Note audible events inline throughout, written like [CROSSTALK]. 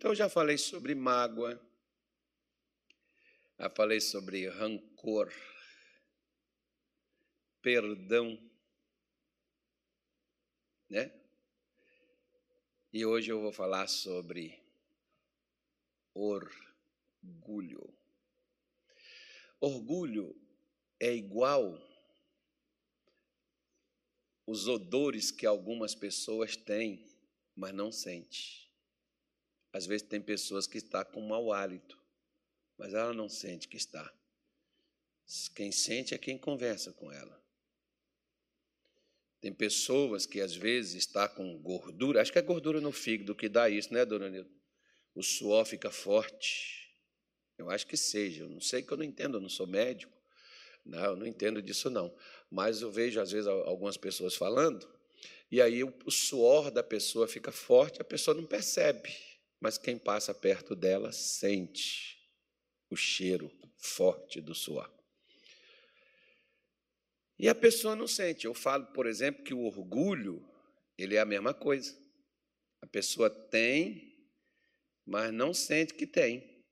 Então, eu já falei sobre mágoa, já falei sobre rancor, perdão, né? E hoje eu vou falar sobre orgulho. Orgulho é igual os odores que algumas pessoas têm, mas não sente. Às vezes tem pessoas que estão com mau hálito, mas ela não sente que está. Quem sente é quem conversa com ela. Tem pessoas que às vezes está com gordura, acho que é gordura no fígado que dá isso, né, dona Nilda? O suor fica forte. Eu acho que seja, eu não sei que eu não entendo, eu não sou médico. Não, eu não entendo disso não. Mas eu vejo às vezes algumas pessoas falando, e aí o suor da pessoa fica forte, a pessoa não percebe, mas quem passa perto dela sente o cheiro forte do suor. E a pessoa não sente. Eu falo, por exemplo, que o orgulho, ele é a mesma coisa. A pessoa tem, mas não sente que tem.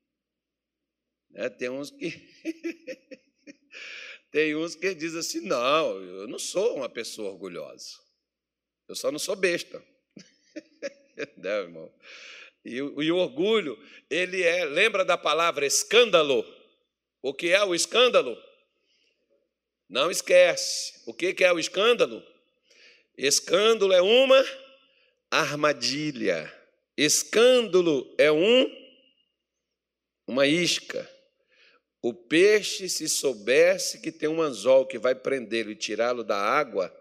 Né? Tem uns que [LAUGHS] tem uns que dizem assim: não, eu não sou uma pessoa orgulhosa. Eu só não sou besta. [LAUGHS] não, irmão. E, e o orgulho, ele é, lembra da palavra escândalo? O que é o escândalo? Não esquece. O que é o escândalo? Escândalo é uma armadilha. Escândalo é um uma isca. O peixe, se soubesse que tem um anzol que vai prendê-lo e tirá-lo da água,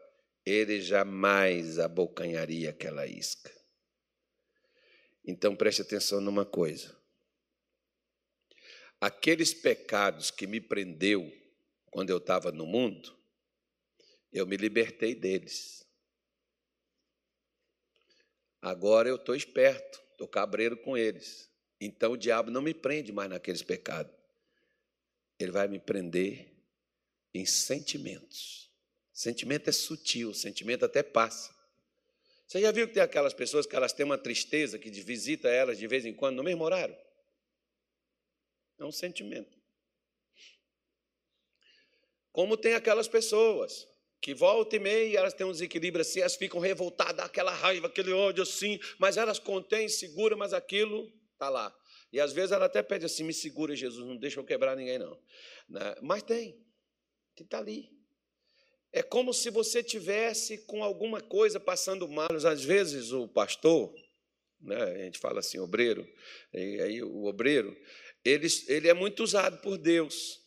ele jamais abocanharia aquela isca. Então preste atenção numa coisa. Aqueles pecados que me prendeu quando eu estava no mundo, eu me libertei deles. Agora eu estou esperto, estou cabreiro com eles. Então o diabo não me prende mais naqueles pecados. Ele vai me prender em sentimentos. Sentimento é sutil, sentimento até passa. Você já viu que tem aquelas pessoas que elas têm uma tristeza que visita elas de vez em quando no mesmo horário? É um sentimento. Como tem aquelas pessoas que volta e meia elas têm um desequilíbrio assim, elas ficam revoltadas, aquela raiva, aquele ódio assim, mas elas contêm, seguram, mas aquilo está lá. E às vezes ela até pede assim: me segura, Jesus, não deixa eu quebrar ninguém, não. Né? Mas tem, que está ali. É como se você tivesse com alguma coisa passando mal. Às vezes o pastor, né, a gente fala assim, obreiro, e aí o obreiro, ele, ele é muito usado por Deus.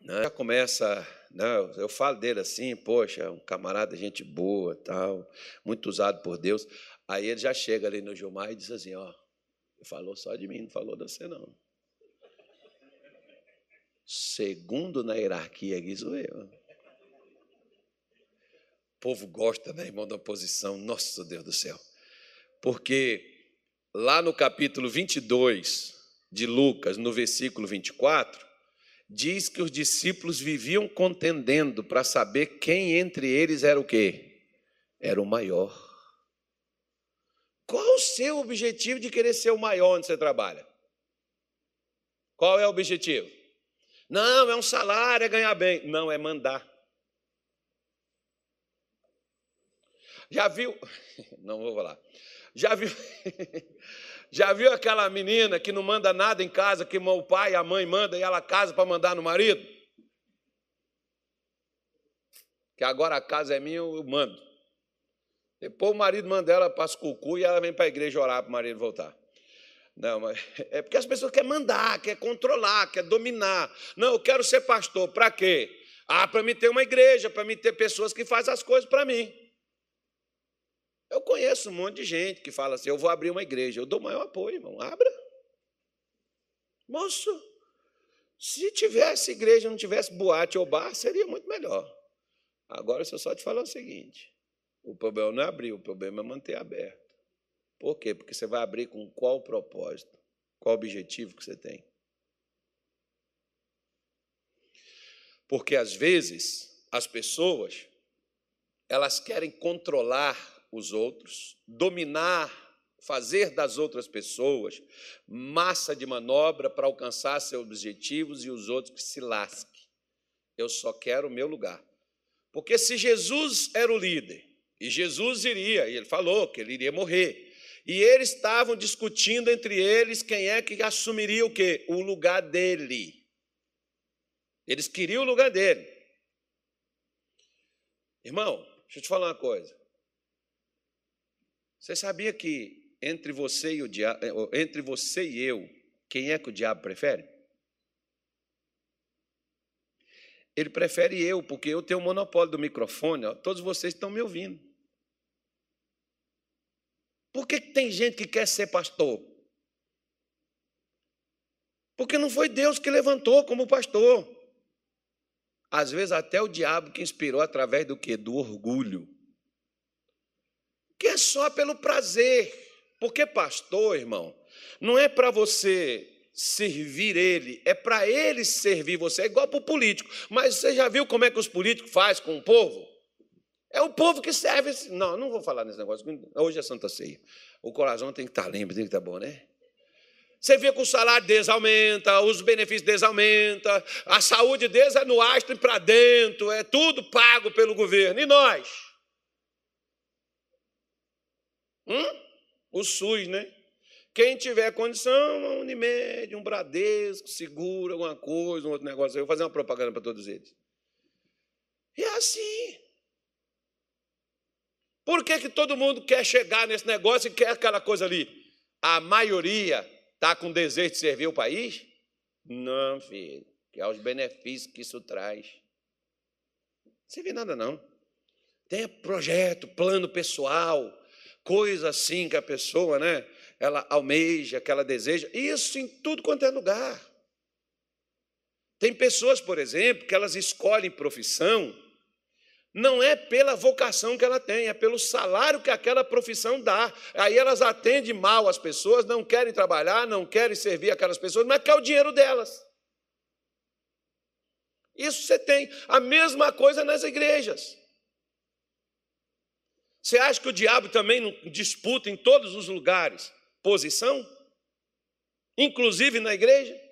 Né? Já começa, né, eu falo dele assim, poxa, um camarada, gente boa, tal, muito usado por Deus. Aí ele já chega ali no Gilmar e diz assim, ó, falou só de mim, não falou de você não. Segundo na hierarquia aqui sou eu. O povo gosta, né, irmão, da oposição. Nossa, Deus do céu. Porque lá no capítulo 22 de Lucas, no versículo 24, diz que os discípulos viviam contendendo para saber quem entre eles era o quê? Era o maior. Qual o seu objetivo de querer ser o maior onde você trabalha? Qual é o objetivo? Não, é um salário, é ganhar bem. Não, é mandar. Já viu? [LAUGHS] Não vou falar. Já viu? [LAUGHS] Já viu aquela menina que não manda nada em casa, que o pai e a mãe mandam e ela casa para mandar no marido? Que agora a casa é minha, eu mando. Depois o marido manda ela para as cucu e ela vem para a igreja orar para o marido voltar. Não, mas [LAUGHS] é porque as pessoas querem mandar, querem controlar, querem dominar. Não, eu quero ser pastor. Para quê? Ah, para me ter uma igreja, para me ter pessoas que fazem as coisas para mim. Eu conheço um monte de gente que fala assim: eu vou abrir uma igreja. Eu dou maior apoio, irmão. Abra. Moço, se tivesse igreja, não tivesse boate ou bar, seria muito melhor. Agora, se eu só te falar o seguinte: o problema não é abrir, o problema é manter aberto. Por quê? Porque você vai abrir com qual propósito? Qual objetivo que você tem? Porque às vezes as pessoas elas querem controlar os outros, dominar fazer das outras pessoas massa de manobra para alcançar seus objetivos e os outros que se lasquem. Eu só quero o meu lugar. Porque se Jesus era o líder, e Jesus iria, e ele falou que ele iria morrer, e eles estavam discutindo entre eles quem é que assumiria o quê? O lugar dele. Eles queriam o lugar dele. Irmão, deixa eu te falar uma coisa. Você sabia que entre você e o diabo, eh, entre você e eu, quem é que o diabo prefere? Ele prefere eu, porque eu tenho o monopólio do microfone, ó, todos vocês estão me ouvindo. Por que tem gente que quer ser pastor? Porque não foi Deus que levantou como pastor. Às vezes até o diabo que inspirou através do que? Do orgulho. Que é só pelo prazer. Porque pastor, irmão, não é para você servir ele, é para ele servir você. É igual para o político. Mas você já viu como é que os políticos fazem com o povo? É o povo que serve. Não, não vou falar nesse negócio. Hoje é Santa Ceia. O coração tem que estar limpo, tem que estar bom, né? Você vê que o salário deles aumenta, os benefícios deles aumentam, a saúde deles é no astro e para dentro, é tudo pago pelo governo. E nós? Hum? O SUS, né? Quem tiver condição, uma Unimed, um Bradesco, segura alguma coisa, um outro negócio. Eu vou fazer uma propaganda para todos eles. E é assim. Por que, que todo mundo quer chegar nesse negócio e quer aquela coisa ali? A maioria Está com desejo de servir o país? Não, filho. Que é os benefícios que isso traz. Não serve nada, não. Tem projeto, plano pessoal, coisa assim que a pessoa, né? Ela almeja, que ela deseja. Isso em tudo quanto é lugar. Tem pessoas, por exemplo, que elas escolhem profissão não é pela vocação que ela tem, é pelo salário que aquela profissão dá. Aí elas atendem mal as pessoas, não querem trabalhar, não querem servir aquelas pessoas, mas quer o dinheiro delas. Isso você tem. A mesma coisa nas igrejas. Você acha que o diabo também não disputa em todos os lugares posição? Inclusive na igreja?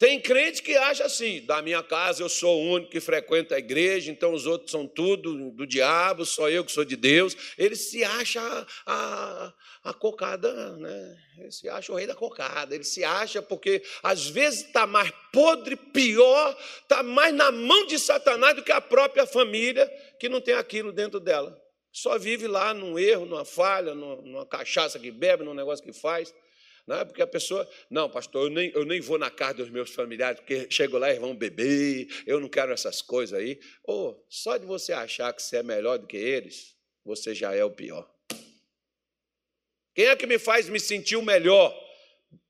Tem crente que acha assim: da minha casa eu sou o único que frequenta a igreja, então os outros são tudo do diabo, só eu que sou de Deus. Ele se acha a, a, cocada, né? Ele se acha o rei da cocada. Ele se acha porque às vezes está mais podre, pior, está mais na mão de Satanás do que a própria família que não tem aquilo dentro dela. Só vive lá num erro, numa falha, numa cachaça que bebe, num negócio que faz. Não é porque a pessoa, não, pastor, eu nem, eu nem vou na casa dos meus familiares, porque chego lá e vão beber, eu não quero essas coisas aí. Ou oh, só de você achar que você é melhor do que eles, você já é o pior. Quem é que me faz me sentir o melhor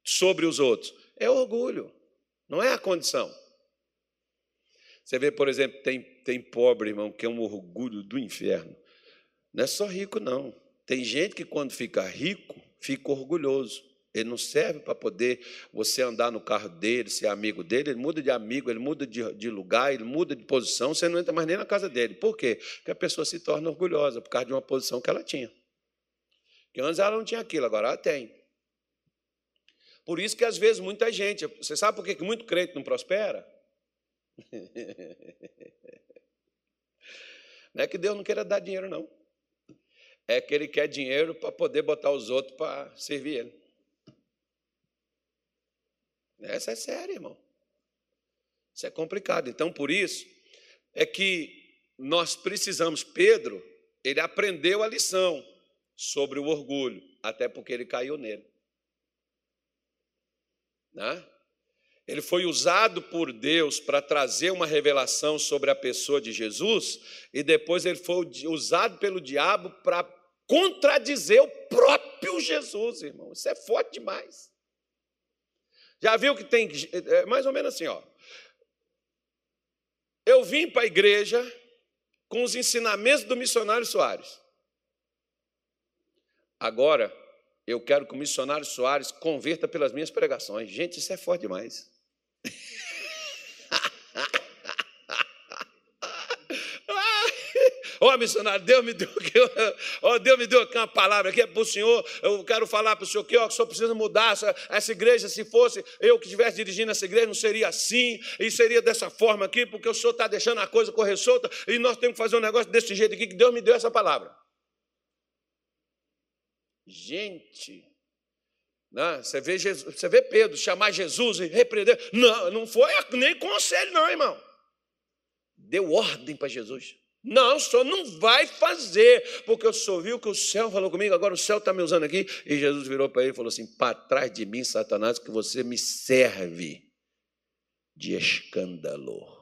sobre os outros? É orgulho, não é a condição. Você vê, por exemplo, tem, tem pobre, irmão, que é um orgulho do inferno. Não é só rico, não. Tem gente que, quando fica rico, fica orgulhoso. Ele não serve para poder você andar no carro dele, ser amigo dele. Ele muda de amigo, ele muda de, de, lugar, ele muda de posição. Você não entra mais nem na casa dele. Por quê? Porque a pessoa se torna orgulhosa por causa de uma posição que ela tinha. Porque antes ela não tinha aquilo, agora ela tem. Por isso que às vezes muita gente. Você sabe por que muito crente não prospera? [LAUGHS] Não é que Deus não queira dar dinheiro, não. É que ele quer dinheiro para poder botar os outros para servir ele. Essa é séria, irmão. Isso é complicado. Então, por isso, é que nós precisamos. Pedro, ele aprendeu a lição sobre o orgulho, até porque ele caiu nele. Né? Ele foi usado por Deus para trazer uma revelação sobre a pessoa de Jesus, e depois ele foi usado pelo diabo para contradizer o próprio Jesus, irmão. Isso é forte demais. Já viu que tem é mais ou menos assim, ó. Eu vim para a igreja com os ensinamentos do missionário Soares. Agora, eu quero que o missionário Soares converta pelas minhas pregações. Gente, isso é forte demais. [LAUGHS] Ó, oh, missionário, Deus me deu aqui, [LAUGHS] oh, Deus me deu aqui uma palavra aqui é para o senhor. Eu quero falar para o senhor que, ó, que o senhor precisa mudar essa, essa igreja. Se fosse eu que estivesse dirigindo essa igreja, não seria assim, e seria dessa forma aqui, porque o senhor está deixando a coisa correr solta, e nós temos que fazer um negócio desse jeito aqui, que Deus me deu essa palavra. Gente, né? Você, vê Jesus, você vê Pedro chamar Jesus e repreender. Não, não foi nem conselho, não, irmão. Deu ordem para Jesus. Não, o senhor não vai fazer, porque eu só vi o que o céu falou comigo, agora o céu está me usando aqui. E Jesus virou para ele e falou assim: Para trás de mim, Satanás, que você me serve de escândalo.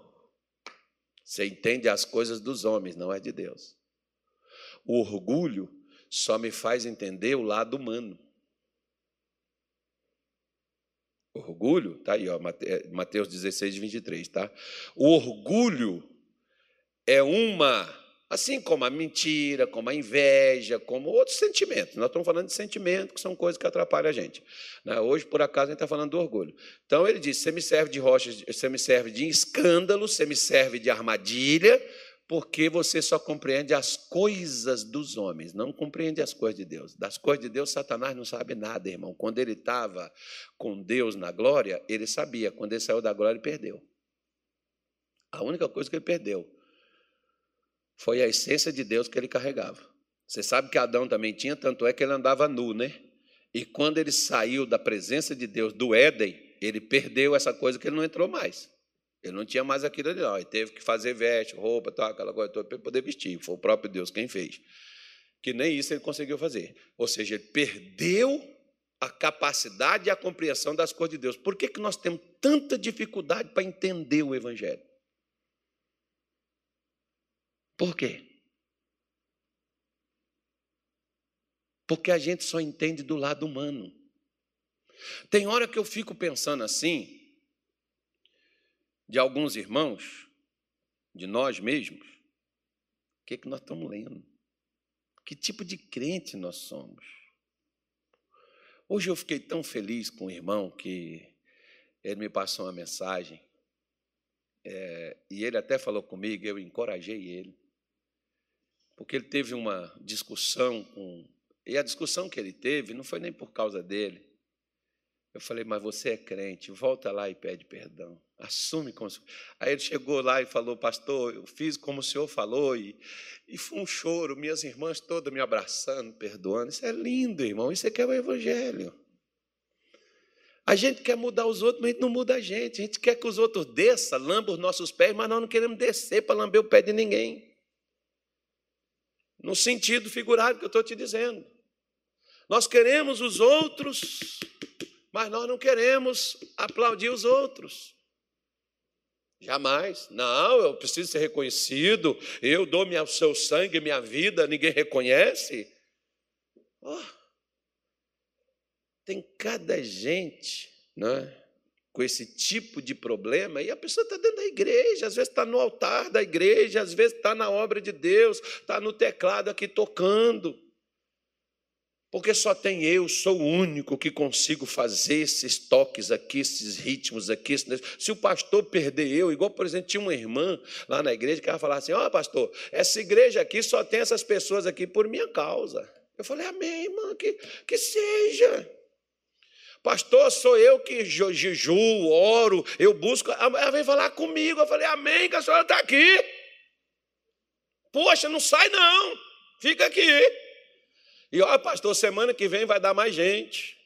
Você entende as coisas dos homens, não é de Deus. O orgulho só me faz entender o lado humano. Orgulho, tá aí, ó, Mateus 16, 23, tá? O orgulho é uma, assim como a mentira, como a inveja, como outros sentimentos. Nós estamos falando de sentimentos, que são coisas que atrapalham a gente. Né? Hoje, por acaso, a gente está falando do orgulho. Então, ele diz: você me serve de rocha, você me serve de escândalo, você me serve de armadilha, porque você só compreende as coisas dos homens, não compreende as coisas de Deus. Das coisas de Deus, Satanás não sabe nada, irmão. Quando ele estava com Deus na glória, ele sabia. Quando ele saiu da glória, ele perdeu. A única coisa que ele perdeu foi a essência de Deus que ele carregava. Você sabe que Adão também tinha, tanto é que ele andava nu, né? E quando ele saiu da presença de Deus do Éden, ele perdeu essa coisa que ele não entrou mais. Ele não tinha mais aquilo ali, não. Ele teve que fazer veste, roupa, tal, aquela coisa toda, para poder vestir. Foi o próprio Deus quem fez. Que nem isso ele conseguiu fazer. Ou seja, ele perdeu a capacidade e a compreensão das coisas de Deus. Por que, que nós temos tanta dificuldade para entender o Evangelho? Por quê? Porque a gente só entende do lado humano. Tem hora que eu fico pensando assim, de alguns irmãos, de nós mesmos, o que, é que nós estamos lendo? Que tipo de crente nós somos? Hoje eu fiquei tão feliz com o irmão que ele me passou uma mensagem é, e ele até falou comigo, eu encorajei ele, porque ele teve uma discussão com. E a discussão que ele teve não foi nem por causa dele, eu falei, mas você é crente, volta lá e pede perdão. Assume como. Aí ele chegou lá e falou, pastor, eu fiz como o senhor falou, e, e foi um choro, minhas irmãs todas me abraçando, perdoando. Isso é lindo, irmão, isso é que é o Evangelho. A gente quer mudar os outros, mas a gente não muda a gente. A gente quer que os outros desçam, lambam os nossos pés, mas nós não queremos descer para lamber o pé de ninguém. No sentido figurado que eu estou te dizendo. Nós queremos os outros mas nós não queremos aplaudir os outros. Jamais. Não, eu preciso ser reconhecido. Eu dou meu seu sangue, minha vida, ninguém reconhece. Oh, tem cada gente, né, com esse tipo de problema, e a pessoa está dentro da igreja, às vezes está no altar da igreja, às vezes está na obra de Deus, está no teclado aqui tocando. Porque só tem eu, sou o único que consigo fazer esses toques aqui, esses ritmos aqui. Se o pastor perder eu, igual, por exemplo, tinha uma irmã lá na igreja que ela falava assim: Ó, oh, pastor, essa igreja aqui só tem essas pessoas aqui por minha causa. Eu falei: Amém, irmã, que, que seja. Pastor, sou eu que jejuo, oro, eu busco. Ela veio falar comigo. Eu falei: Amém, que a senhora está aqui. Poxa, não sai não, fica aqui. E ó, pastor, semana que vem vai dar mais gente.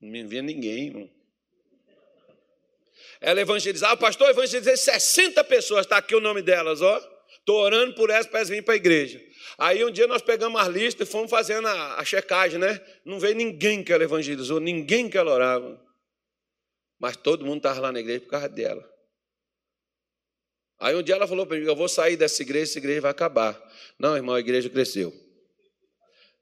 Não me envia ninguém, irmão. Ela evangelizava, pastor, evangelizei 60 pessoas, está aqui o nome delas, ó. Estou orando por elas para virem para a igreja. Aí um dia nós pegamos as listas e fomos fazendo a, a checagem, né? Não veio ninguém que ela evangelizou, ninguém que ela orava. Mas todo mundo estava lá na igreja por causa dela. Aí um dia ela falou para mim: Eu vou sair dessa igreja, essa igreja vai acabar. Não, irmão, a igreja cresceu.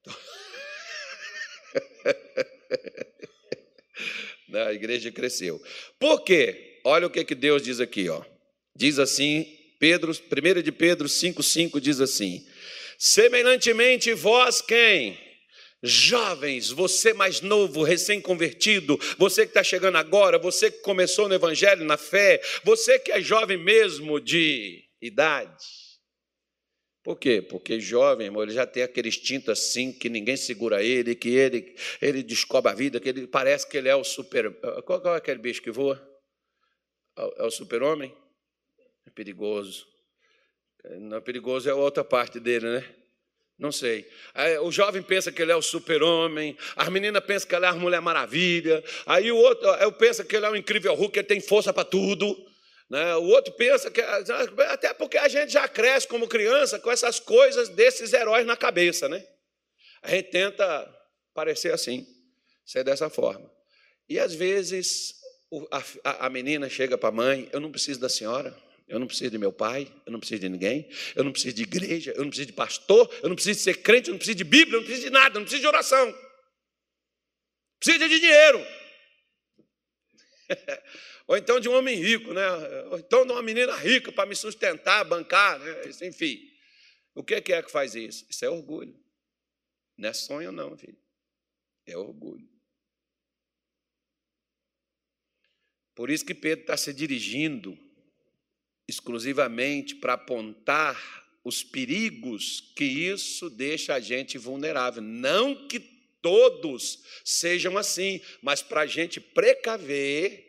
[LAUGHS] a igreja cresceu. Por quê? Olha o que, que Deus diz aqui, ó. Diz assim, Pedro, 1 de Pedro 5,5 diz assim: semelhantemente, vós quem? Jovens, você mais novo, recém-convertido, você que está chegando agora, você que começou no Evangelho, na fé, você que é jovem mesmo de idade, Por quê? Porque jovem, irmão, ele já tem aquele instinto assim, que ninguém segura ele, que ele, ele descobre a vida, que ele parece que ele é o super. Qual, qual é aquele bicho que voa? É o super-homem? É perigoso. Não é perigoso, é outra parte dele, né? Não sei. o jovem pensa que ele é o super-homem, a menina pensa que ela é a Mulher Maravilha, aí o outro eu pensa que ele é o incrível Hulk, ele tem força para tudo. Né? O outro pensa que. Até porque a gente já cresce como criança com essas coisas desses heróis na cabeça. Né? A gente tenta parecer assim, ser dessa forma. E às vezes a menina chega para a mãe: Eu não preciso da senhora. Eu não preciso de meu pai, eu não preciso de ninguém, eu não preciso de igreja, eu não preciso de pastor, eu não preciso de ser crente, eu não preciso de Bíblia, eu não preciso de nada, eu não preciso de oração. Preciso de dinheiro. [LAUGHS] ou então de um homem rico, né? ou então de uma menina rica para me sustentar, bancar, né? enfim. O que é que faz isso? Isso é orgulho. Não é sonho, não, filho. É orgulho. Por isso que Pedro está se dirigindo exclusivamente para apontar os perigos que isso deixa a gente vulnerável. Não que todos sejam assim, mas para a gente precaver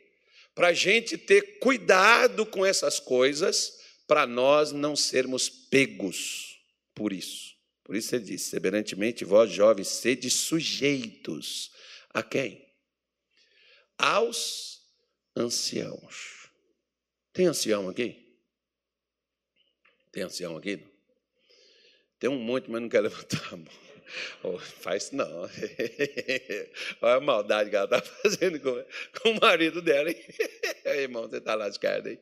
para a gente ter cuidado com essas coisas, para nós não sermos pegos por isso. Por isso ele diz: semelhantemente, vós jovens, sede sujeitos a quem? Aos anciãos. Tem ancião aqui? Tem ancião aqui? Tem um monte, mas não quer [LAUGHS] levantar a mão. Oh, faz não. [LAUGHS] Olha a maldade que ela está fazendo com, com, o marido dela. Hein? [LAUGHS] Irmão, você está lascado aí.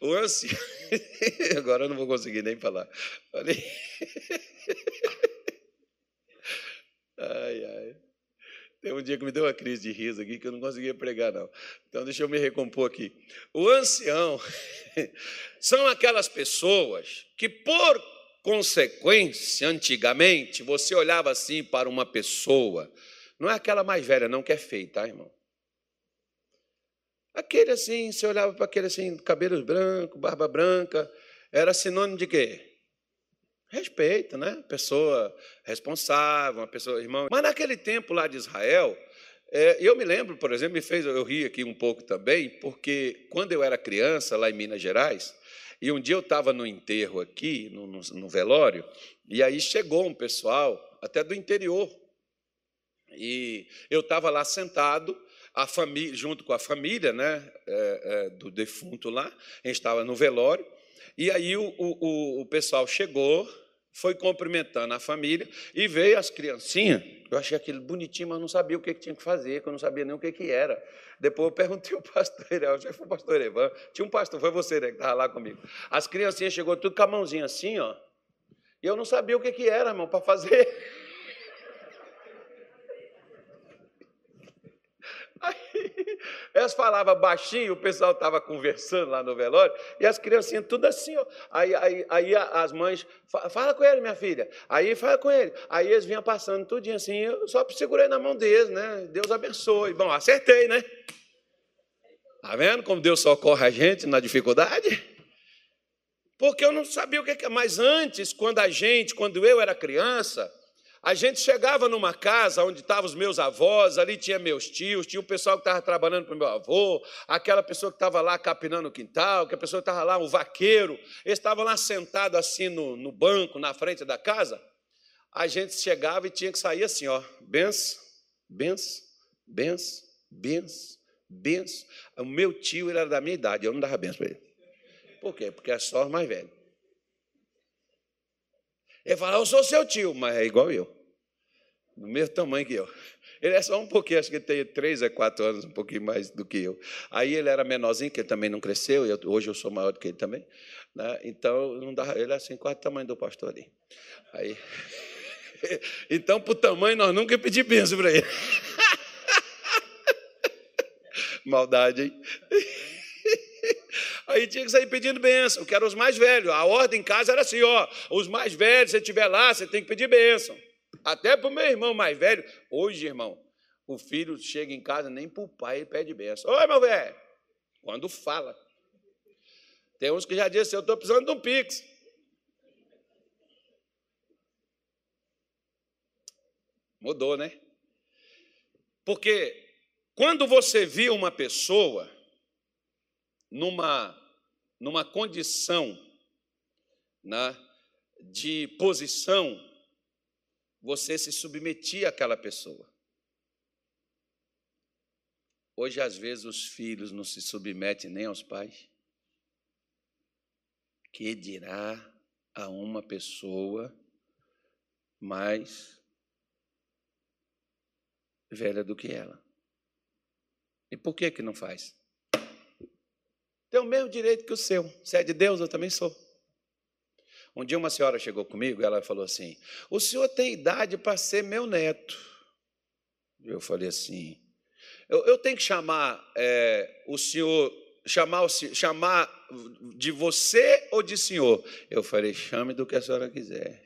O ancião. Agora eu não vou conseguir nem falar. Ai, ai. Tem um dia que me deu uma crise de riso aqui que eu não conseguia pregar, não. Então, deixa eu me recompor aqui. O ancião [LAUGHS] são aquelas pessoas que, por consequência, antigamente, você olhava assim para uma pessoa, não é aquela mais velha, não, que é feia, tá, irmão? Aquele assim, você olhava para aquele assim, cabelos brancos, barba branca, era sinônimo de quê? Respeito, né? Pessoa responsável, uma pessoa irmão. Mas naquele tempo lá de Israel, é, eu me lembro, por exemplo, me fez eu ri aqui um pouco também, porque quando eu era criança lá em Minas Gerais, e um dia eu estava no enterro aqui, no, no, no velório, e aí chegou um pessoal, até do interior, e eu estava lá sentado, a família, junto com a família né, é, é, do defunto lá, a gente estava no velório, e aí o, o, o pessoal chegou, foi cumprimentando a família e veio as criancinhas. Eu achei aquilo bonitinho, mas não sabia o que, tinha que fazer, que eu não sabia nem o que, que era. Depois eu perguntei [LAUGHS] ao pastor, eu já foi o pastor Evan, tinha um pastor, foi você né, que estava lá comigo. As criancinhas chegou tudo com a mãozinha assim, ó, e eu não sabia o que, que era, irmão, para fazer. Aí, elas falavam baixinho, o pessoal estava conversando lá no velório, e as criancinhas tudo assim, ó. Aí, aí, aí as mães, fala com ele, minha filha. Aí fala com ele. Aí eles vinham passando tudinho assim, eu só segurei na mão deles, né? Deus abençoe. Bom, acertei, né? Tá vendo como Deus socorre a gente na dificuldade? Porque eu não sabia o que é. Mas antes, quando a gente, quando eu era criança, a gente chegava numa casa onde estavam os meus avós, ali tinha meus tios, tinha o pessoal que estava trabalhando para o meu avô, aquela pessoa que estava lá capinando o quintal, que a pessoa que estava lá, o vaqueiro, eles estavam lá sentados assim no, no banco, na frente da casa. A gente chegava e tinha que sair assim, ó, benção, benção, benção, benção, benção. O meu tio era da minha idade, eu não dava benção para ele. Por quê? Porque é só mais velho. Ele fala, eu sou seu tio, mas é igual eu. Do mesmo tamanho que eu. Ele é só um pouquinho, acho que ele tem três a quatro anos, um pouquinho mais do que eu. Aí ele era menorzinho, que ele também não cresceu, eu, hoje eu sou maior do que ele também. Né? Então, não dá, ele é assim, quase o tamanho do pastor ali. Aí, [LAUGHS] então, por tamanho, nós nunca pedimos bênção para ele. [LAUGHS] Maldade, hein? [LAUGHS] Aí tinha que sair pedindo bênção, que eram os mais velhos. A ordem em casa era assim: ó, os mais velhos, se estiver lá, você tem que pedir bênção. Até para o meu irmão mais velho. Hoje, irmão, o filho chega em casa, nem para o pai pede bênção. Oi, meu velho. Quando fala. Tem uns que já dizem, eu estou precisando de um Pix. Mudou, né? Porque quando você viu uma pessoa numa, numa condição né, de posição, você se submetia àquela pessoa. Hoje, às vezes, os filhos não se submetem nem aos pais. Que dirá a uma pessoa mais velha do que ela? E por que que não faz? Tem o mesmo direito que o seu. Se é de Deus, eu também sou. Um dia uma senhora chegou comigo e ela falou assim: O senhor tem idade para ser meu neto. Eu falei assim: Eu, eu tenho que chamar é, o senhor, chamar, chamar de você ou de senhor? Eu falei: Chame do que a senhora quiser.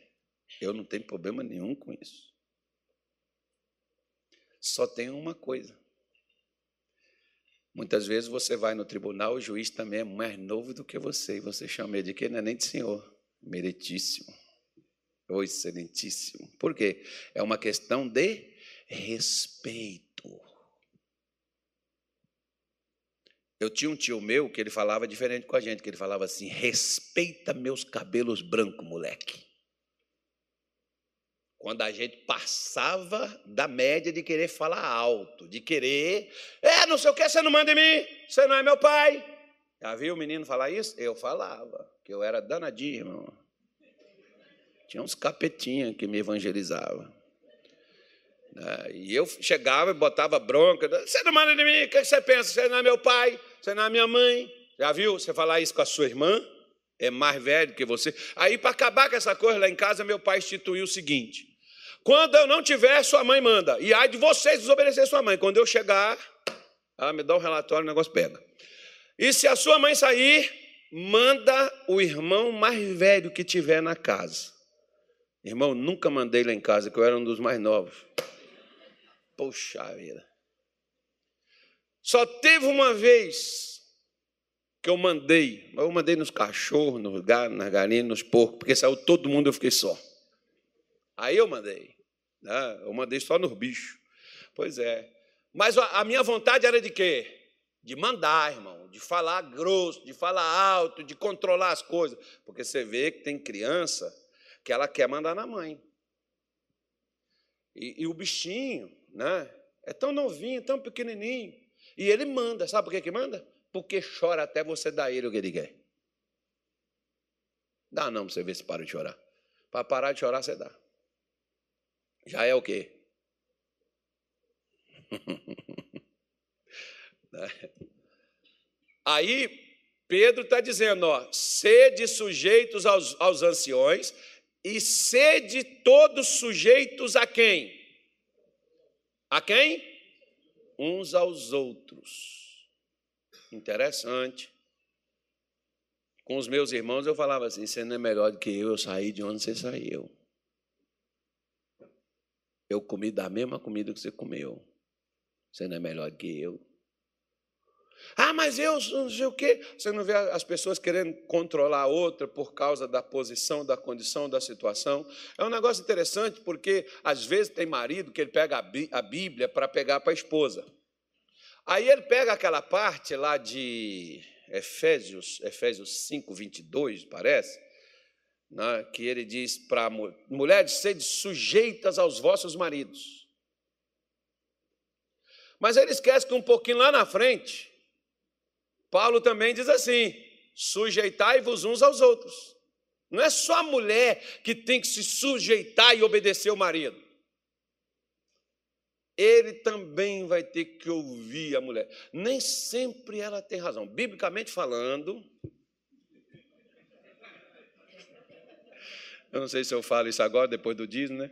Eu não tenho problema nenhum com isso. Só tem uma coisa. Muitas vezes você vai no tribunal, o juiz também é mais novo do que você, e você chama ele de quê? Não é nem de senhor, meritíssimo, ou excelentíssimo. Por quê? É uma questão de respeito. Eu tinha um tio meu que ele falava diferente com a gente, que ele falava assim: respeita meus cabelos brancos, moleque quando a gente passava da média de querer falar alto, de querer, é, não sei o que, você não manda em mim, você não é meu pai. Já viu o menino falar isso? Eu falava, que eu era danadinho, irmão. Tinha uns capetinhos que me evangelizavam. Né, e eu chegava e botava bronca. Você não manda em mim, o que você pensa? Você não é meu pai, você não é minha mãe. Já viu você falar isso com a sua irmã? É mais velho que você. Aí, para acabar com essa coisa lá em casa, meu pai instituiu o seguinte: quando eu não tiver, sua mãe manda. E ai de vocês desobedecer sua mãe. Quando eu chegar, ela me dá um relatório, o negócio pega. E se a sua mãe sair, manda o irmão mais velho que tiver na casa. Irmão, nunca mandei lá em casa, que eu era um dos mais novos. Poxa vida. Só teve uma vez que eu mandei, eu mandei nos cachorros, nos gatos, nas galinhas, nos porcos, porque saiu todo mundo, eu fiquei só. Aí eu mandei. Né? Eu mandei só nos bichos. Pois é. Mas a minha vontade era de quê? De mandar, irmão, de falar grosso, de falar alto, de controlar as coisas. Porque você vê que tem criança que ela quer mandar na mãe. E, e o bichinho, né? É tão novinho, tão pequenininho. E ele manda. Sabe por que, que manda? Porque chora até você dar ele o que ele quer. Dá não para você ver se para de chorar. Para parar de chorar, você dá já é o quê? [LAUGHS] Aí Pedro está dizendo: ó, sede sujeitos aos, aos anciões e sede todos sujeitos a quem? A quem? Uns aos outros. Interessante. Com os meus irmãos eu falava assim: você não é melhor do que eu, eu saí de onde você saiu. Eu comi da mesma comida que você comeu. Você não é melhor que eu. Ah, mas eu não sei o quê. Você não vê as pessoas querendo controlar a outra por causa da posição, da condição, da situação. É um negócio interessante porque às vezes tem marido que ele pega a Bíblia para pegar para a esposa. Aí ele pega aquela parte lá de Efésios, Efésios 5, 22, parece, né, que ele diz para mulheres: sede sujeitas aos vossos maridos. Mas ele esquece que um pouquinho lá na frente, Paulo também diz assim: sujeitai-vos uns aos outros. Não é só a mulher que tem que se sujeitar e obedecer o marido. Ele também vai ter que ouvir a mulher. Nem sempre ela tem razão. Biblicamente falando, Eu não sei se eu falo isso agora, depois do dízimo, né?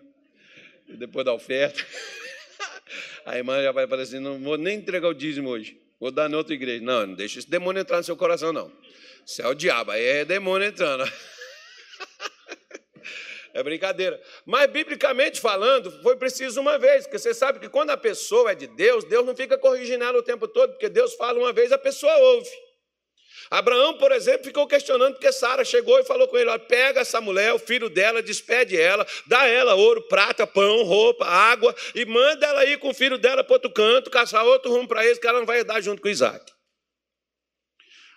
Depois da oferta. [LAUGHS] A irmã já vai falar assim: não vou nem entregar o dízimo hoje, vou dar na outra igreja. Não, não deixa esse demônio entrar no seu coração, não. Isso é o diabo, aí é demônio entrando. [LAUGHS] É brincadeira. Mas, biblicamente falando, foi preciso uma vez, porque você sabe que quando a pessoa é de Deus, Deus não fica corrigindo ela o tempo todo, porque Deus fala uma vez, a pessoa ouve. Abraão, por exemplo, ficou questionando porque Sara chegou e falou com ele: pega essa mulher, o filho dela, despede ela, dá ela ouro, prata, pão, roupa, água e manda ela ir com o filho dela para outro canto, caçar outro rumo para eles, que ela não vai dar junto com Isaac.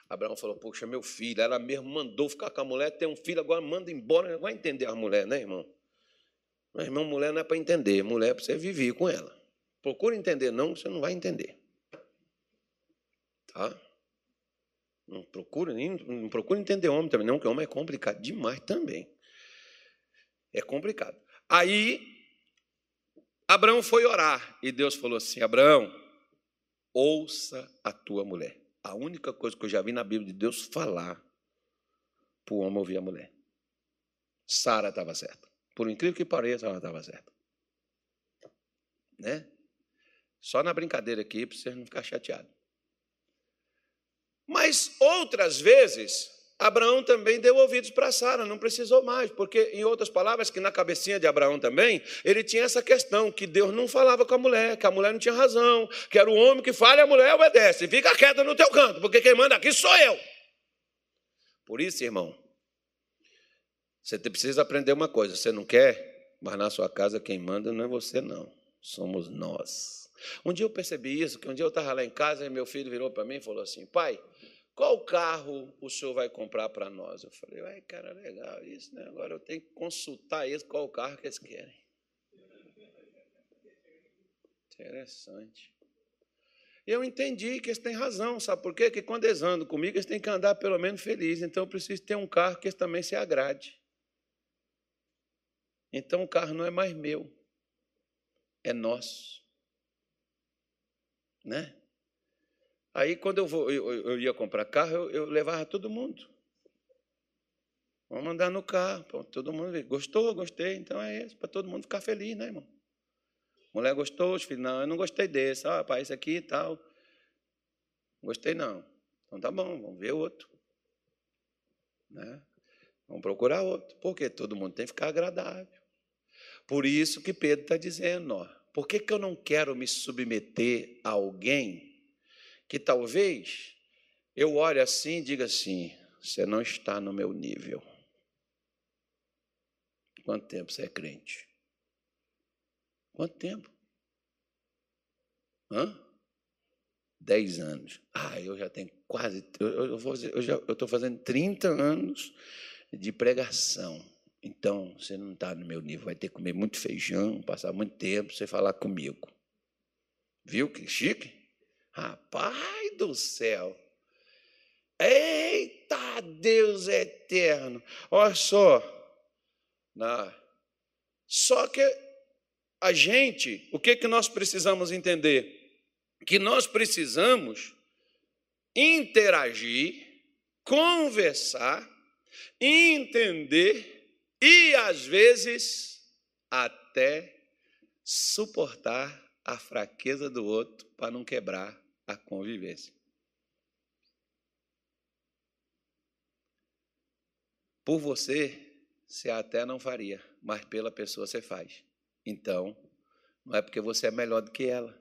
Abraão falou: Poxa, meu filho, ela mesmo mandou ficar com a mulher, tem um filho, agora manda embora. Não vai entender a mulher, né, irmão? Mas, irmão, mulher não é para entender, mulher é para você viver com ela. Procura entender, não, você não vai entender. Tá? Não procura, nem, não procura entender homem também, não, porque homem é complicado demais também. É complicado. Aí, Abraão foi orar e Deus falou assim: Abraão, ouça a tua mulher. A única coisa que eu já vi na Bíblia de Deus falar para o homem ouvir a mulher. Sara estava certa. Por incrível que pareça, ela estava certa. Né? Só na brincadeira aqui, para vocês não ficar chateados. Mas outras vezes, Abraão também deu ouvidos para Sara, não precisou mais, porque, em outras palavras, que na cabecinha de Abraão também, ele tinha essa questão, que Deus não falava com a mulher, que a mulher não tinha razão, que era o homem que fala e a mulher obedece. Fica quieta no teu canto, porque quem manda aqui sou eu. Por isso, irmão, você precisa aprender uma coisa: você não quer, mas na sua casa quem manda não é você, não, somos nós. Um dia eu percebi isso, que um dia eu estava lá em casa e meu filho virou para mim e falou assim: pai, qual carro o senhor vai comprar para nós? Eu falei, ai, cara, legal isso, né? Agora eu tenho que consultar eles qual carro que eles querem. Interessante. Eu entendi que eles têm razão, sabe por quê? Que quando eles andam comigo, eles têm que andar pelo menos felizes. Então eu preciso ter um carro que eles também se agrade. Então o carro não é mais meu, é nosso. Né? Aí, quando eu, vou, eu, eu ia comprar carro, eu, eu, levava todo mundo. Vamos andar no carro. todo mundo gostou, gostei. Então é isso, para todo mundo ficar feliz, né, irmão? Mulher gostou, os filhos, não, eu não gostei desse. Ah, pai, esse aqui e tal. Gostei não. Então tá bom, vamos ver outro. Né? Vamos procurar outro. Porque todo mundo tem que ficar agradável. Por isso que Pedro está dizendo, ó, por que, que eu não quero me submeter a alguém que talvez eu olhe assim e diga assim: você não está no meu nível. Quanto tempo você é crente? Quanto tempo? Hã? Dez anos. Ah, eu já tenho quase. Eu, estou fazendo 30 anos de pregação. Então, você não está no meu nível, vai ter que comer muito feijão, passar muito tempo, você falar comigo. Viu que chique? Rapaz do céu! Eita Deus eterno! Olha só. Só que a gente, o que, que nós precisamos entender? Que nós precisamos interagir, conversar, entender e, às vezes, até suportar a fraqueza do outro para não quebrar a convivência. Por você, você até não faria, mas pela pessoa você faz. Então, não é porque você é melhor do que ela,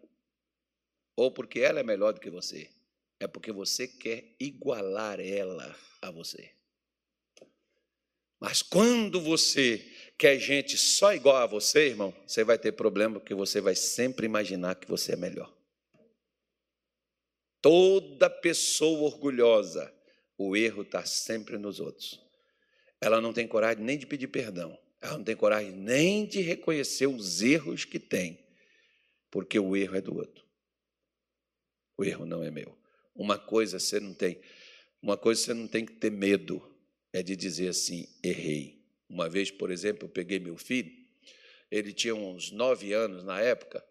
ou porque ela é melhor do que você, é porque você quer igualar ela a você. Mas quando você quer gente só igual a você, irmão, você vai ter problema porque você vai sempre imaginar que você é melhor. Toda pessoa orgulhosa, o erro está sempre nos outros. Ela não tem coragem nem de pedir perdão, ela não tem coragem nem de reconhecer os erros que tem, porque o erro é do outro. O erro não é meu. Uma coisa você não tem, uma coisa você não tem que ter medo é de dizer assim: errei. Uma vez, por exemplo, eu peguei meu filho, ele tinha uns nove anos na época,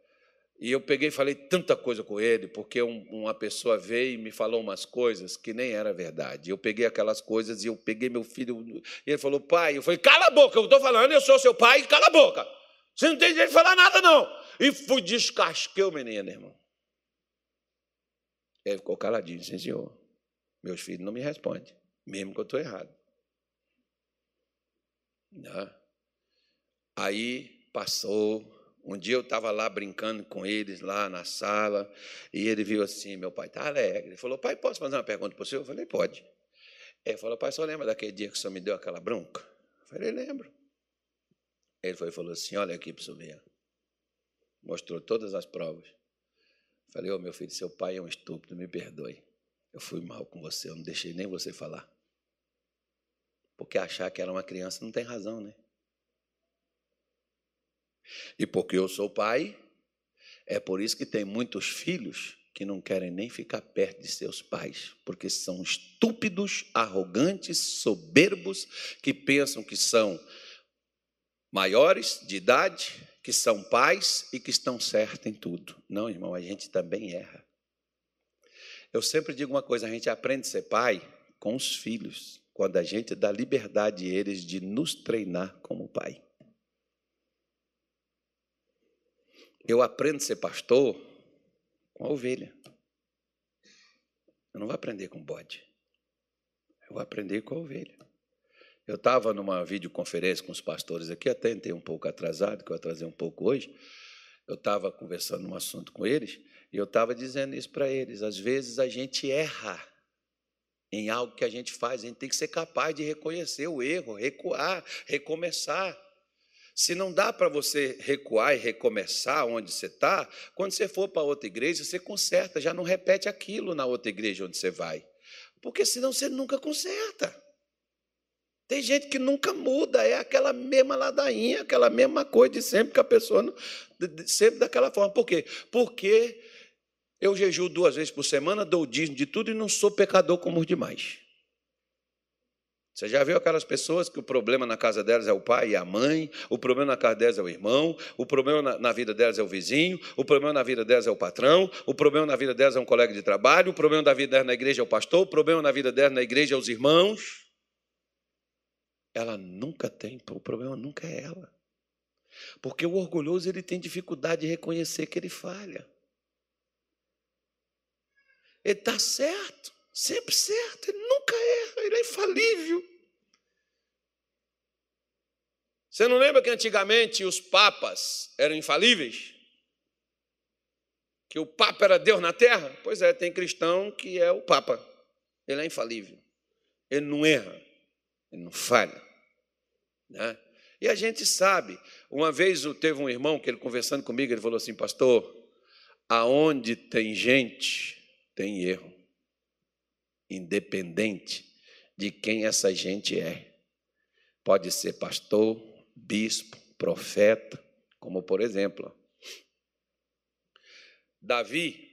e eu peguei e falei tanta coisa com ele, porque um, uma pessoa veio e me falou umas coisas que nem era verdade. Eu peguei aquelas coisas e eu peguei meu filho, e ele falou, pai, eu falei, cala a boca, eu estou falando, eu sou seu pai, cala a boca. Você não tem direito de falar nada, não. E fui descasquei o menino, irmão. Ele ficou caladinho, sim, senhor. Meus filhos não me respondem, mesmo que eu estou errado. Né? Aí passou Um dia eu estava lá brincando com eles, lá na sala, e ele viu assim: meu pai está alegre. Ele falou: pai, posso fazer uma pergunta para o senhor? Eu falei: pode. Ele falou: pai, só lembra daquele dia que o senhor me deu aquela bronca? Eu falei: lembro. Ele foi falou assim: olha aqui para o senhor. Mostrou todas as provas. Eu falei: ô oh, meu filho, seu pai é um estúpido, me perdoe. Eu fui mal com você, eu não deixei nem você falar. Porque achar que era uma criança não tem razão, né? E porque eu sou pai, é por isso que tem muitos filhos que não querem nem ficar perto de seus pais, porque são estúpidos, arrogantes, soberbos, que pensam que são maiores de idade, que são pais e que estão certos em tudo. Não, irmão, a gente também erra. Eu sempre digo uma coisa: a gente aprende a ser pai com os filhos, quando a gente dá liberdade a eles de nos treinar como pai. Eu aprendo a ser pastor com a ovelha. Eu não vou aprender com bode. Eu vou aprender com a ovelha. Eu estava numa videoconferência com os pastores aqui, até entrei um pouco atrasado, que eu atrasei um pouco hoje. Eu estava conversando um assunto com eles e eu estava dizendo isso para eles. Às vezes a gente erra em algo que a gente faz, a gente tem que ser capaz de reconhecer o erro, recuar, recomeçar. Se não dá para você recuar e recomeçar onde você está, quando você for para outra igreja, você conserta, já não repete aquilo na outra igreja onde você vai. Porque senão você nunca conserta. Tem gente que nunca muda, é aquela mesma ladainha, aquela mesma coisa de sempre que a pessoa sempre daquela forma. Por quê? Porque eu jejuo duas vezes por semana, dou o dízimo de tudo e não sou pecador como os demais. Você já viu aquelas pessoas que o problema na casa delas é o pai e a mãe, o problema na casa delas é o irmão, o problema na, vida delas é o vizinho, o problema na vida delas é o patrão, o problema na vida delas é um colega de trabalho, o problema da vida delas na igreja é o pastor, o problema na vida delas na igreja é os irmãos. Ela nunca tem, o problema nunca é ela. Porque o orgulhoso ele tem dificuldade de reconhecer que ele falha. Ele está certo sempre certo, ele nunca erra, ele é infalível. Você não lembra que antigamente os papas eram infalíveis? Que o papa era Deus na terra? Pois é, tem cristão que é o papa. Ele é infalível. Ele não erra, ele não falha. Né? E a gente sabe, uma vez teve um irmão que ele conversando comigo, ele falou assim, pastor, aonde tem gente, tem erro independente de quem essa gente é. Pode ser pastor, bispo, profeta, como por exemplo, Davi,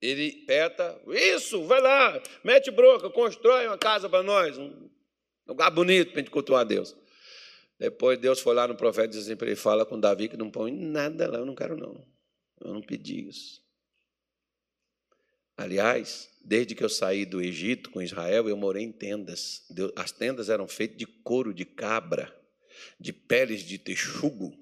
ele peta, isso, vai lá, mete bronca, constrói uma casa para nós, um lugar bonito para a gente cultuar a Deus. Depois Deus foi lá no profeta e disse assim para ele, fala com Davi que não põe nada lá, eu não quero não, eu não pedi isso. Aliás, desde que eu saí do Egito com Israel, eu morei em tendas. As tendas eram feitas de couro de cabra, de peles de texugo.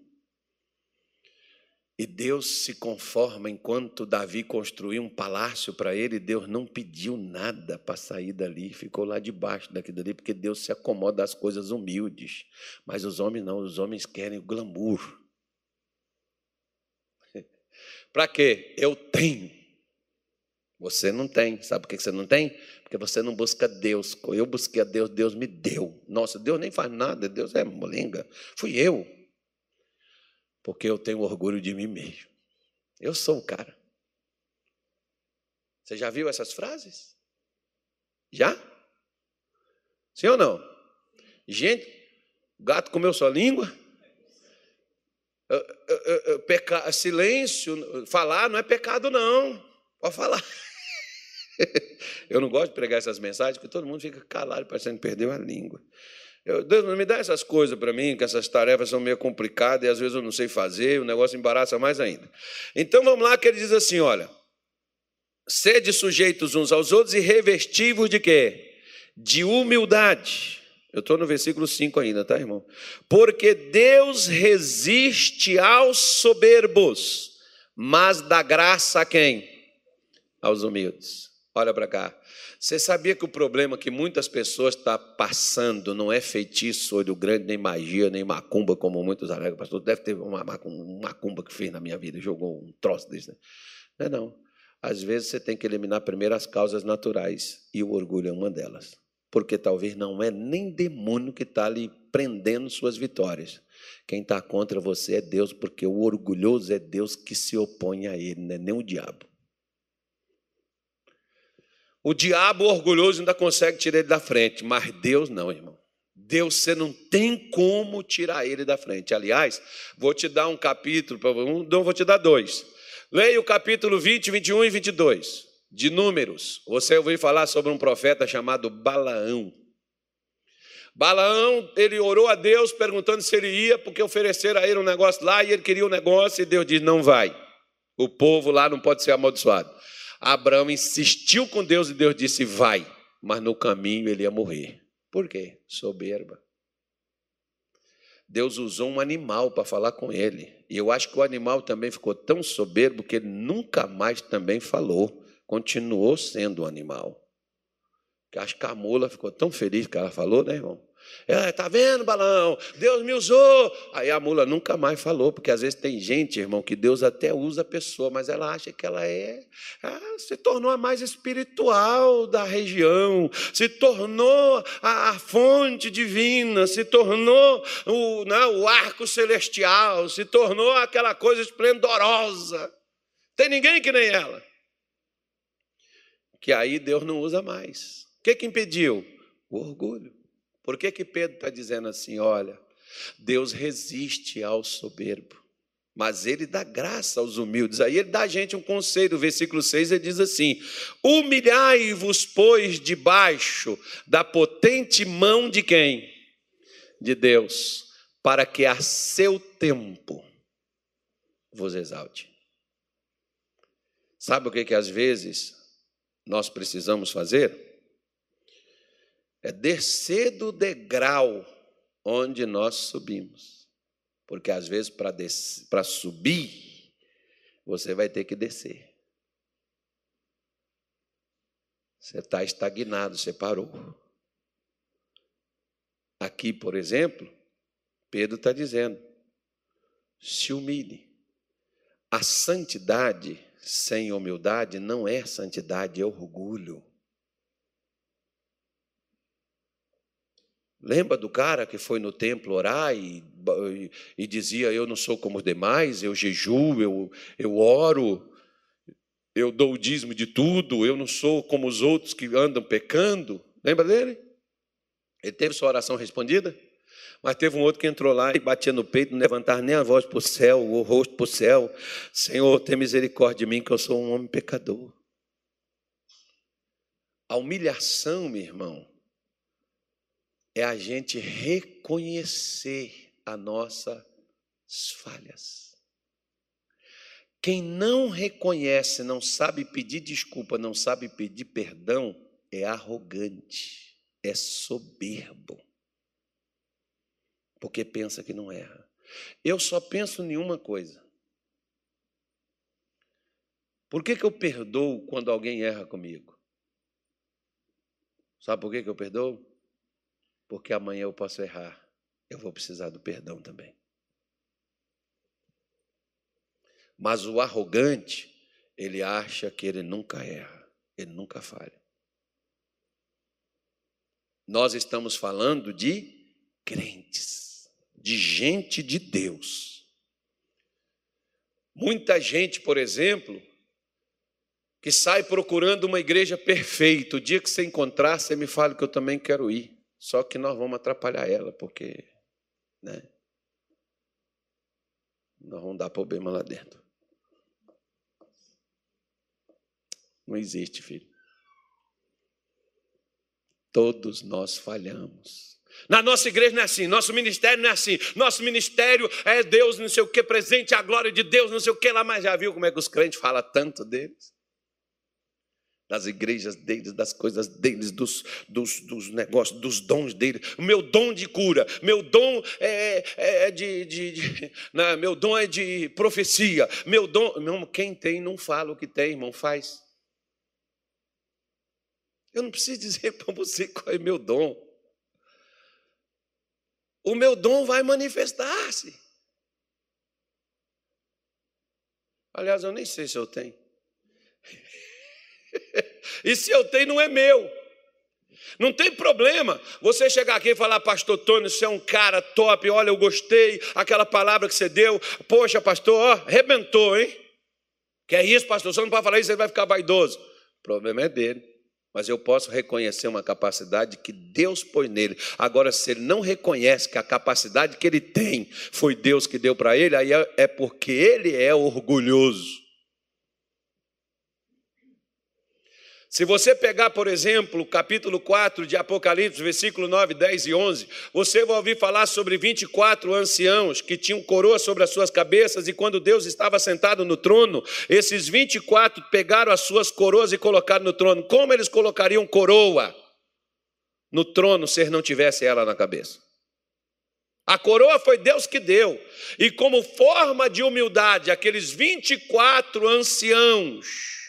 E Deus se conforma enquanto Davi construiu um palácio para ele, Deus não pediu nada para sair dali, ficou lá debaixo daquilo dali, porque Deus se acomoda às coisas humildes. Mas os homens não, os homens querem o glamour. [LAUGHS] para quê? Eu tenho. Você não tem. Sabe por que você não tem? Porque você não busca Deus. Eu busquei a Deus, Deus me deu. Nossa, Deus nem faz nada, Deus é molinga. Fui eu. Porque eu tenho orgulho de mim mesmo. Eu sou o cara. Você já viu essas frases? Já? Sim ou não? Gente, gato comeu sua língua? Peca... Silêncio, falar não é pecado, não. Pode falar. [LAUGHS] Eu não gosto de pregar essas mensagens, porque todo mundo fica calado, parecendo que perdeu a língua. Eu, Deus, não me dá essas coisas para mim, que essas tarefas são meio complicadas e às vezes eu não sei fazer, o negócio embaraça mais ainda. Então vamos lá, que ele diz assim: olha, sede sujeitos uns aos outros e revestivos de quê? De humildade. Eu estou no versículo 5 ainda, tá, irmão? Porque Deus resiste aos soberbos, mas dá graça a quem? Aos humildes. Olha para cá. Você sabia que o problema que muitas pessoas estão tá passando não é feitiço, olho grande, nem magia, nem macumba, como muitos alegam. Pastor, deve ter uma macumba que fez na minha vida, jogou um troço desse. Né? Não é não. Às vezes você tem que eliminar primeiro as causas naturais, e o orgulho é uma delas. Porque talvez não é nem demônio que está ali prendendo suas vitórias. Quem está contra você é Deus, porque o orgulhoso é Deus que se opõe a ele, não é nem o diabo. O diabo orgulhoso ainda consegue tirar ele da frente, mas Deus não, irmão. Deus, você não tem como tirar ele da frente. Aliás, vou te dar um capítulo, não vou te dar dois. Leia o capítulo 20, 21 e 22 de Números. Você ouviu falar sobre um profeta chamado Balaão. Balaão, ele orou a Deus perguntando se ele ia, porque ofereceram a ele um negócio lá e ele queria o um negócio, e Deus disse: Não vai. O povo lá não pode ser amaldiçoado. Abraão insistiu com Deus e Deus disse: Vai, mas no caminho ele ia morrer. Por quê? Soberba. Deus usou um animal para falar com ele. E eu acho que o animal também ficou tão soberbo que ele nunca mais também falou. Continuou sendo um animal. Acho que a mula ficou tão feliz que ela falou, né, irmão? É, tá vendo, balão? Deus me usou. Aí a mula nunca mais falou, porque às vezes tem gente, irmão, que Deus até usa a pessoa, mas ela acha que ela é. Ah, se tornou a mais espiritual da região, se tornou a, a fonte divina, se tornou o, né, o arco celestial, se tornou aquela coisa esplendorosa. Tem ninguém que nem ela. Que aí Deus não usa mais. O que, que impediu? O orgulho. Por que, que Pedro está dizendo assim? Olha, Deus resiste ao soberbo, mas ele dá graça aos humildes. Aí ele dá a gente um conselho, versículo 6, ele diz assim: Humilhai-vos, pois, debaixo da potente mão de quem? De Deus, para que a seu tempo vos exalte. Sabe o que, que às vezes nós precisamos fazer? É descer do degrau onde nós subimos. Porque às vezes para subir, você vai ter que descer. Você está estagnado, você parou. Aqui, por exemplo, Pedro está dizendo: se humilhe. A santidade sem humildade não é santidade, é orgulho. Lembra do cara que foi no templo orar e, e, e dizia: Eu não sou como os demais, eu jejuo, eu, eu oro, eu dou o dízimo de tudo, eu não sou como os outros que andam pecando. Lembra dele? Ele teve sua oração respondida? Mas teve um outro que entrou lá e batia no peito, não levantava nem a voz para o céu, o rosto para o céu. Senhor, tem misericórdia de mim, que eu sou um homem pecador. A humilhação, meu irmão, é a gente reconhecer as nossas falhas. Quem não reconhece, não sabe pedir desculpa, não sabe pedir perdão, é arrogante, é soberbo. Porque pensa que não erra. Eu só penso em uma coisa. Por que, que eu perdoo quando alguém erra comigo? Sabe por que, que eu perdoo? Porque amanhã eu posso errar, eu vou precisar do perdão também. Mas o arrogante, ele acha que ele nunca erra, ele nunca falha. Nós estamos falando de crentes, de gente de Deus. Muita gente, por exemplo, que sai procurando uma igreja perfeita. O dia que você encontrar, você me fala que eu também quero ir. Só que nós vamos atrapalhar ela, porque né, nós vamos dar problema lá dentro. Não existe, filho. Todos nós falhamos. Na nossa igreja não é assim, nosso ministério não é assim. Nosso ministério é Deus, não sei o que, presente a glória de Deus, não sei o que lá, mas já viu como é que os crentes falam tanto deles? Das igrejas deles, das coisas deles, dos, dos, dos, negócios, dos dons deles. O meu dom de cura, meu dom é, é, é de, de, de não, meu dom é de profecia, meu dom. Meu, quem tem não fala o que tem, irmão, faz. Eu não preciso dizer [LAUGHS] para você qual é meu dom. O meu dom vai manifestar-se. Aliás, eu nem sei se eu tenho. [LAUGHS] e se eu tenho, não é meu. Não tem problema você chegar aqui e falar, pastor Tony, você é um cara top, olha, eu gostei, aquela palavra que você deu, poxa, pastor, ó, arrebentou, hein? Que é isso, pastor, você não pode falar isso, você vai ficar vaidoso. O problema é dele. Mas eu posso reconhecer uma capacidade que Deus põe nele. Agora, se ele não reconhece que a capacidade que ele tem foi Deus que deu para ele, aí é, é porque ele é orgulhoso. Se você pegar, por exemplo, capítulo 4 de Apocalipse, versículo 9, 10 e 11, você vai ouvir falar sobre 24 anciãos que tinham coroa sobre as suas cabeças, e quando Deus estava sentado no trono, esses 24 pegaram as suas coroas e colocaram no trono. Como eles colocariam coroa no trono se ele não tivesse ela na cabeça? A coroa foi Deus que deu, e como forma de humildade, aqueles 24 anciãos,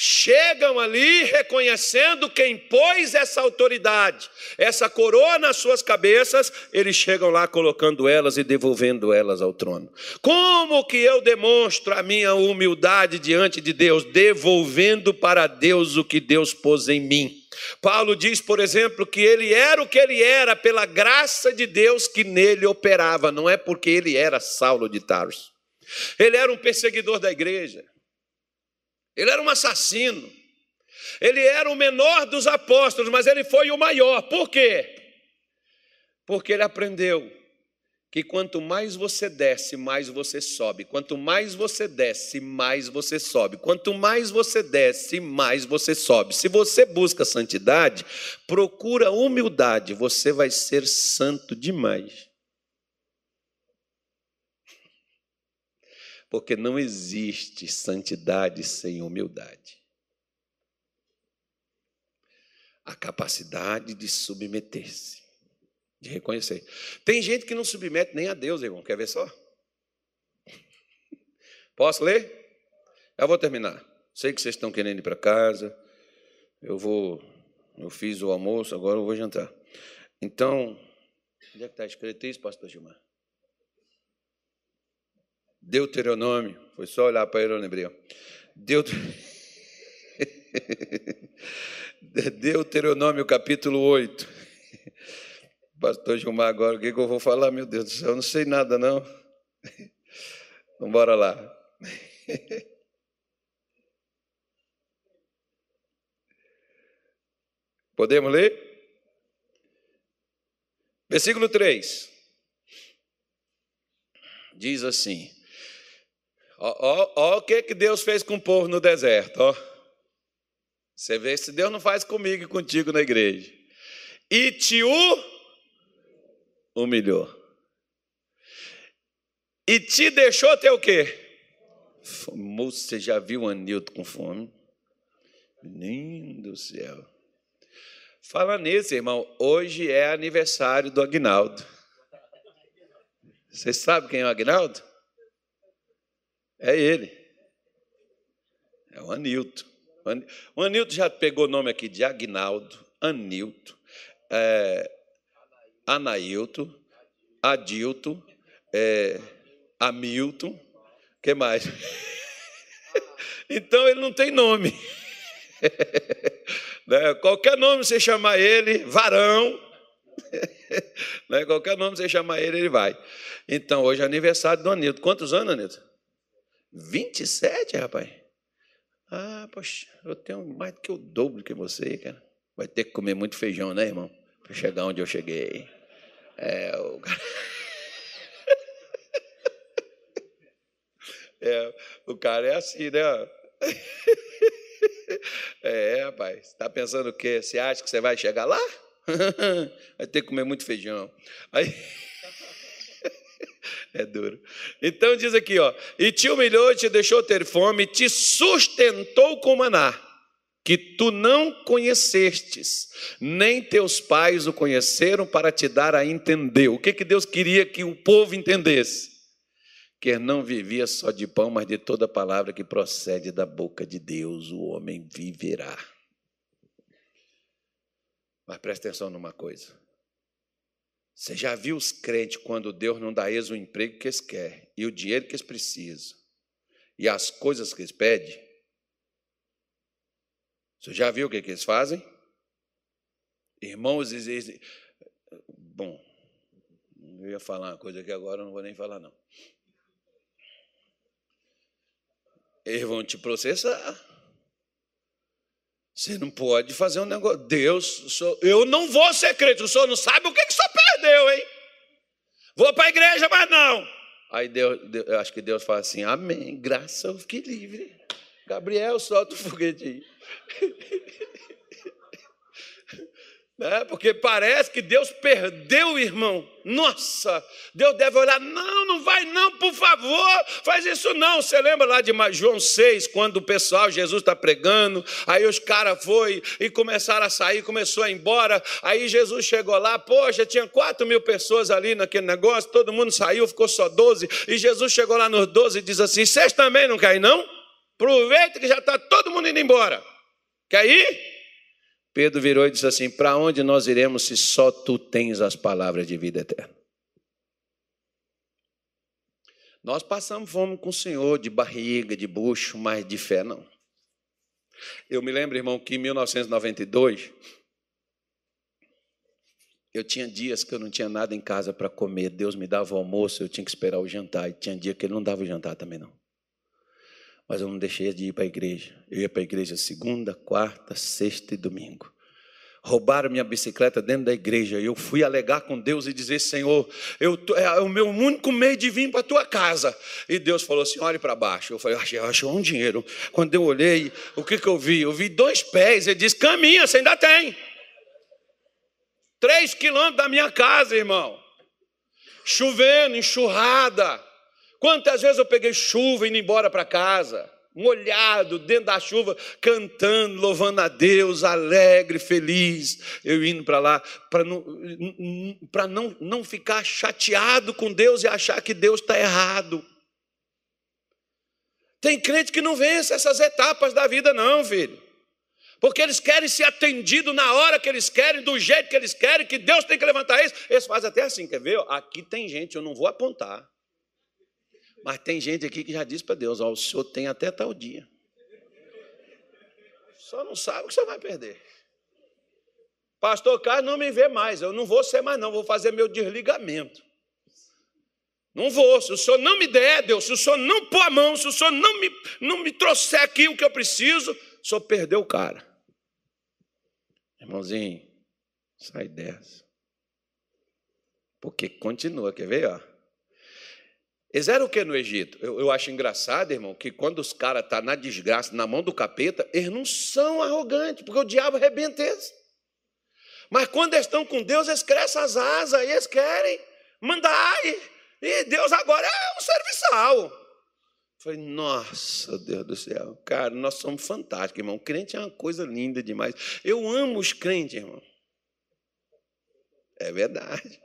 chegam ali reconhecendo quem pôs essa autoridade, essa coroa nas suas cabeças, eles chegam lá colocando elas e devolvendo elas ao trono. Como que eu demonstro a minha humildade diante de Deus? Devolvendo para Deus o que Deus pôs em mim. Paulo diz, por exemplo, que ele era o que ele era pela graça de Deus que nele operava, não é porque ele era Saulo de Tarso. Ele era um perseguidor da igreja. Ele era um assassino. Ele era o menor dos apóstolos, mas ele foi o maior. Por quê? Porque ele aprendeu que quanto mais você desce, mais você sobe. Quanto mais você desce, mais você sobe. Quanto mais você desce, mais você sobe. Se você busca santidade, procura humildade, você vai ser santo demais. Porque não existe santidade sem humildade. A capacidade de submeter-se, de reconhecer. Tem gente que não submete nem a Deus, irmão. Quer ver só? Posso ler? Eu vou terminar. Sei que vocês estão querendo ir para casa. Eu vou. Eu fiz o almoço, agora eu vou jantar. Então, onde é que está escrito isso, pastor Gilmar? Deuteronômio, foi só olhar para ele, eu lembrei. Deut... [LAUGHS] Deuteronômio capítulo 8. Pastor Gilmar, agora o que, que eu vou falar? Meu Deus do céu, eu não sei nada, não. Vamos embora lá. [LAUGHS] Podemos ler? Versículo 3. Diz assim: Ó, o que, que Deus fez com o povo no deserto. Ó. Você vê se Deus não faz comigo e contigo na igreja. E te humilhou. E te deixou ter o quê? Moço, você já viu o Anilton com fome? Menino do céu. Fala nisso, irmão. Hoje é aniversário do Agnaldo. Você sabe quem é o Agnaldo? É ele. É o Anilto. O Anilto já pegou o nome aqui de Agnaldo, Anilto, é, Anailto, Adilto, é, Hamilton, que mais? [LAUGHS] então ele não tem nome. [LAUGHS] né? Qualquer nome você chamar ele, varão, [LAUGHS] né? qualquer nome você chamar ele, ele vai. Então hoje é aniversário do Anilto. Quantos anos, Anilto? 27, rapaz? Ah, poxa, eu tenho mais do que o dobro que você, cara. Vai ter que comer muito feijão, né, irmão? Para chegar onde eu cheguei. É, o cara... [LAUGHS] é, o cara é assim, né? [LAUGHS] É, rapaz. Está pensando o quê? Você acha que você vai chegar lá? [LAUGHS] Vai ter que comer muito feijão. Aí. É duro. Então diz aqui, ó, e te humilhou, te deixou ter fome, te sustentou com maná, que tu não conhecestes, nem teus pais o conheceram para te dar a entender. O que, que Deus queria que o povo entendesse? Que não vivia só de pão, mas de toda palavra que procede da boca de Deus, o homem viverá. Mas presta atenção numa coisa. Você já viu os crentes quando Deus não dá eles o emprego que eles querem, e o dinheiro que eles precisam, e as coisas que eles pedem? Você já viu o que, que eles fazem? Irmãos, eles, bom, eu ia falar uma coisa que agora eu não vou nem falar, não. Eles vão te processar. Você não pode fazer um negócio. Deus, eu não vou ser crente. O senhor não sabe o que, que o senhor perdeu, hein? Vou para a igreja, mas não. Aí Deus, Deus, eu acho que Deus fala assim: Amém, graça, eu fiquei livre. Gabriel, solta o foguete aí. [LAUGHS] É, porque parece que Deus perdeu o irmão. Nossa, Deus deve olhar, não, não vai não, por favor, faz isso não. Você lembra lá de João 6, quando o pessoal, Jesus está pregando, aí os caras foi e começaram a sair, começou a ir embora, aí Jesus chegou lá, poxa, tinha 4 mil pessoas ali naquele negócio, todo mundo saiu, ficou só 12, e Jesus chegou lá nos 12 e diz assim, vocês também não querem não? Aproveita que já está todo mundo indo embora. Quer ir? Pedro virou e disse assim: Para onde nós iremos se só tu tens as palavras de vida eterna? Nós passamos fome com o Senhor, de barriga, de bucho, mas de fé não. Eu me lembro, irmão, que em 1992, eu tinha dias que eu não tinha nada em casa para comer. Deus me dava o almoço, eu tinha que esperar o jantar. E tinha dia que ele não dava o jantar também, não. Mas eu não deixei de ir para a igreja. Eu ia para a igreja segunda, quarta, sexta e domingo. Roubaram minha bicicleta dentro da igreja. Eu fui alegar com Deus e dizer: Senhor, eu, é o meu único meio de vir para a tua casa. E Deus falou assim: olhe para baixo. Eu falei: achei um dinheiro. Quando eu olhei, o que, que eu vi? Eu vi dois pés. Ele disse: caminha, você ainda tem. Três quilômetros da minha casa, irmão. Chovendo, enxurrada. Quantas vezes eu peguei chuva indo embora para casa, molhado, dentro da chuva, cantando, louvando a Deus, alegre, feliz, eu indo para lá, para não, não, não ficar chateado com Deus e achar que Deus está errado. Tem crente que não vence essas etapas da vida, não, filho. Porque eles querem ser atendidos na hora que eles querem, do jeito que eles querem, que Deus tem que levantar eles. Eles fazem até assim, quer ver? Aqui tem gente, eu não vou apontar. Mas tem gente aqui que já diz para Deus: ó, o senhor tem até tal dia. Só não sabe o que você vai perder. Pastor Carlos não me vê mais, eu não vou ser mais, não, vou fazer meu desligamento. Não vou, se o senhor não me der, Deus, se o senhor não pôr a mão, se o senhor não me, não me trouxer aqui o que eu preciso, o senhor perdeu o cara. Irmãozinho, sai dessa. Porque continua, quer ver? Ó? Eles eram o que no Egito? Eu, eu acho engraçado, irmão, que quando os caras estão tá na desgraça, na mão do capeta, eles não são arrogantes, porque o diabo arrebenta eles. Mas quando eles estão com Deus, eles crescem as asas, e eles querem mandar, e, e Deus agora é um serviçal. Falei, nossa, Deus do céu, cara, nós somos fantásticos, irmão. O crente é uma coisa linda demais. Eu amo os crentes, irmão. É verdade.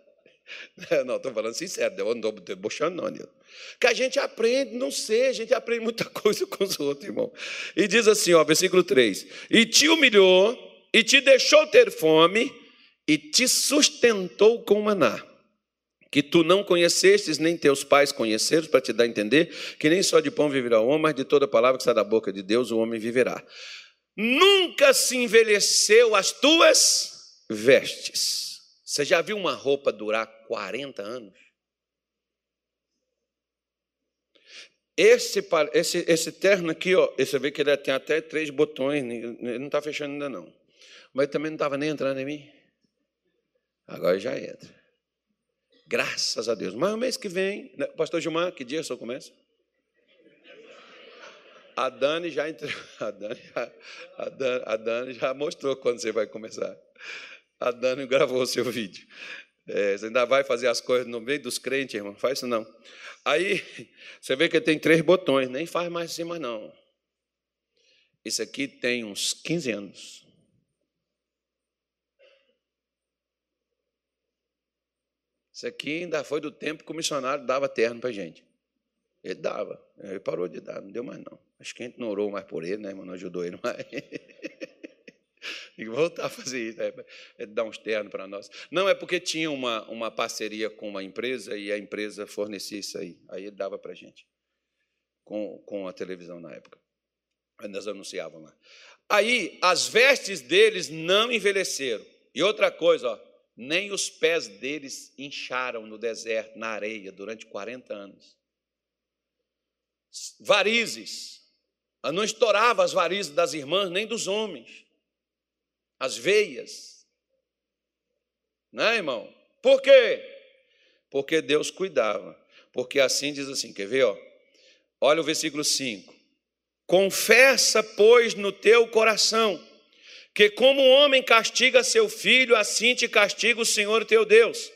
[LAUGHS] Não, estou falando sincero, eu não estou debochando, não, Nilton. Que a gente aprende, não sei, a gente aprende muita [LAUGHS] coisa com os outros, irmão. E diz assim, ó, versículo 3: E te humilhou, e te deixou ter fome, e te sustentou com maná, que tu não conhecestes, nem teus pais conheceram, para te dar a entender que nem só de pão viverá o homem, mas de toda palavra que sai da boca de Deus o homem viverá. Nunca se envelheceu as tuas vestes você já viu uma roupa durar 40 anos? Esse, esse, esse terno aqui, ó, você vê que ele tem até três botões, ele não está fechando ainda não. Mas também não estava nem entrando em mim. Agora já entra. Graças a Deus. Mas o mês que vem, né, Pastor Gilmar, que dia senhor começa? A Dani já entrou. [LAUGHS] A Dani já, a Dani, a Dani já mostrou quando você vai começar a Dani gravou o seu vídeo. É, você ainda vai fazer as coisas no meio dos crentes, irmão? Faz isso não. Aí, você vê que tem três botões, nem faz mais assim mais não. Isso aqui tem uns 15 anos. Isso aqui ainda foi do tempo que o missionário dava terno para gente. Ele dava, ele parou de dar, não deu mais não. Acho que a gente não orou mais por ele, né, irmão? Não ajudou ele mais. [LAUGHS] Tem [LAUGHS] que voltar a fazer isso, é, é dar uns ternos para nós. Não, é porque tinha uma, uma parceria com uma empresa e a empresa fornecia isso aí. Aí ele dava para a gente, com, com a televisão na época. Aí nós anunciavam lá. Aí as vestes deles não envelheceram. E outra coisa, ó, nem os pés deles incharam no deserto, na areia, durante 40 anos. Varizes, não estourava as varizes das irmãs nem dos homens, as veias. Né, irmão? Por quê? Porque Deus cuidava. Porque assim diz assim, quer ver? Ó? Olha o versículo 5. Confessa, pois, no teu coração que como o homem castiga seu filho, assim te castiga o Senhor teu Deus.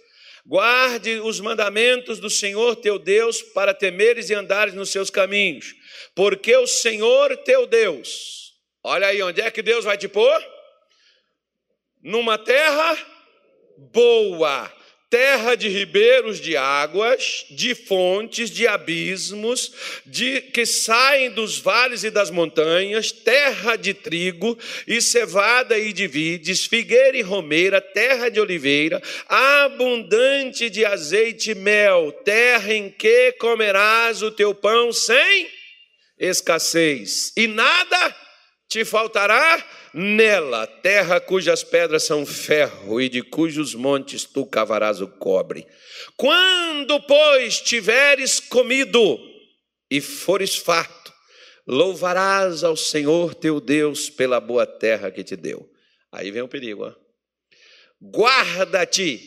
Guarde os mandamentos do Senhor teu Deus para temeres e andares nos seus caminhos, porque o Senhor teu Deus, olha aí, onde é que Deus vai te pôr? Numa terra boa, terra de ribeiros de águas, de fontes, de abismos, de que saem dos vales e das montanhas, terra de trigo e cevada e de vides, figueira e romeira, terra de oliveira, abundante de azeite e mel, terra em que comerás o teu pão sem escassez, e nada te faltará nela, terra cujas pedras são ferro e de cujos montes tu cavarás o cobre. Quando, pois, tiveres comido e fores farto, louvarás ao Senhor teu Deus pela boa terra que te deu. Aí vem o perigo, Guarda-te,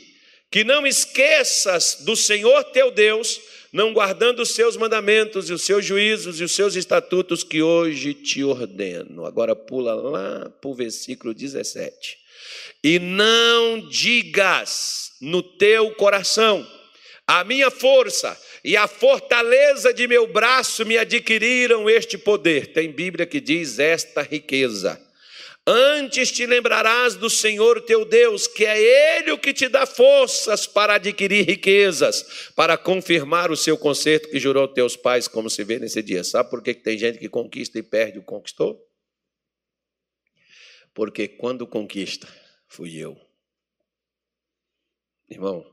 que não esqueças do Senhor teu Deus, não guardando os seus mandamentos e os seus juízos e os seus estatutos que hoje te ordeno. Agora pula lá para o versículo 17. E não digas no teu coração, a minha força e a fortaleza de meu braço me adquiriram este poder. Tem Bíblia que diz esta riqueza. Antes te lembrarás do Senhor teu Deus, que é Ele o que te dá forças para adquirir riquezas, para confirmar o seu conserto que jurou teus pais, como se vê nesse dia. Sabe por que tem gente que conquista e perde o conquistou? Porque quando conquista, fui eu. Irmão,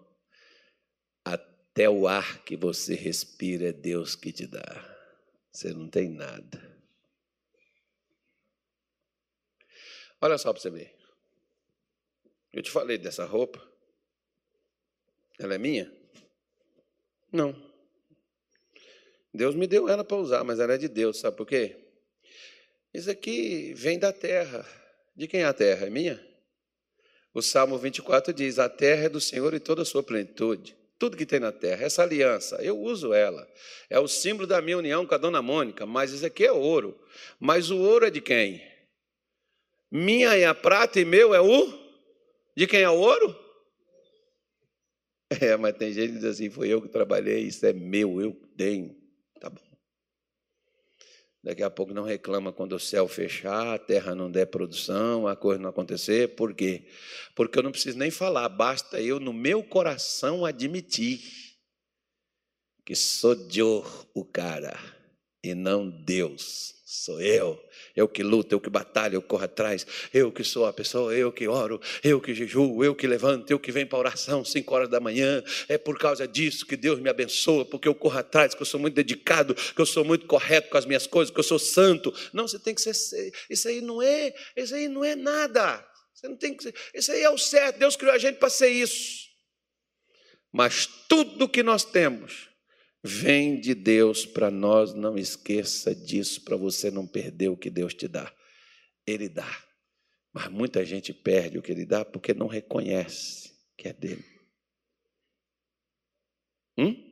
até o ar que você respira é Deus que te dá. Você não tem nada. Olha só para você ver. Eu te falei dessa roupa. Ela é minha? Não. Deus me deu ela para usar, mas ela é de Deus, sabe por quê? Isso aqui vem da terra. De quem é a terra? É minha? O Salmo 24 diz: A terra é do Senhor e toda a sua plenitude. Tudo que tem na terra, essa aliança, eu uso ela. É o símbolo da minha união com a dona Mônica, mas isso aqui é ouro. Mas o ouro é de quem? Minha é a prata e meu é o? De quem é o ouro? É, mas tem gente que diz assim: foi eu que trabalhei, isso é meu, eu tenho. Tá bom. Daqui a pouco não reclama quando o céu fechar, a terra não der produção, a coisa não acontecer. Por quê? Porque eu não preciso nem falar, basta eu, no meu coração, admitir que sou Deus o cara e não Deus. Sou eu. Eu que luto, eu que batalho, eu que corro atrás. Eu que sou a pessoa, eu que oro, eu que jejuo, eu que levanto, eu que venho para oração 5 horas da manhã. É por causa disso que Deus me abençoa, porque eu corro atrás, que eu sou muito dedicado, que eu sou muito correto com as minhas coisas, que eu sou santo. Não, você tem que ser. Isso aí não é, isso aí não é nada. Você não tem que ser. Isso aí é o certo. Deus criou a gente para ser isso. Mas tudo que nós temos vem de Deus para nós, não esqueça disso, para você não perder o que Deus te dá. Ele dá. Mas muita gente perde o que ele dá porque não reconhece que é dele. Hum?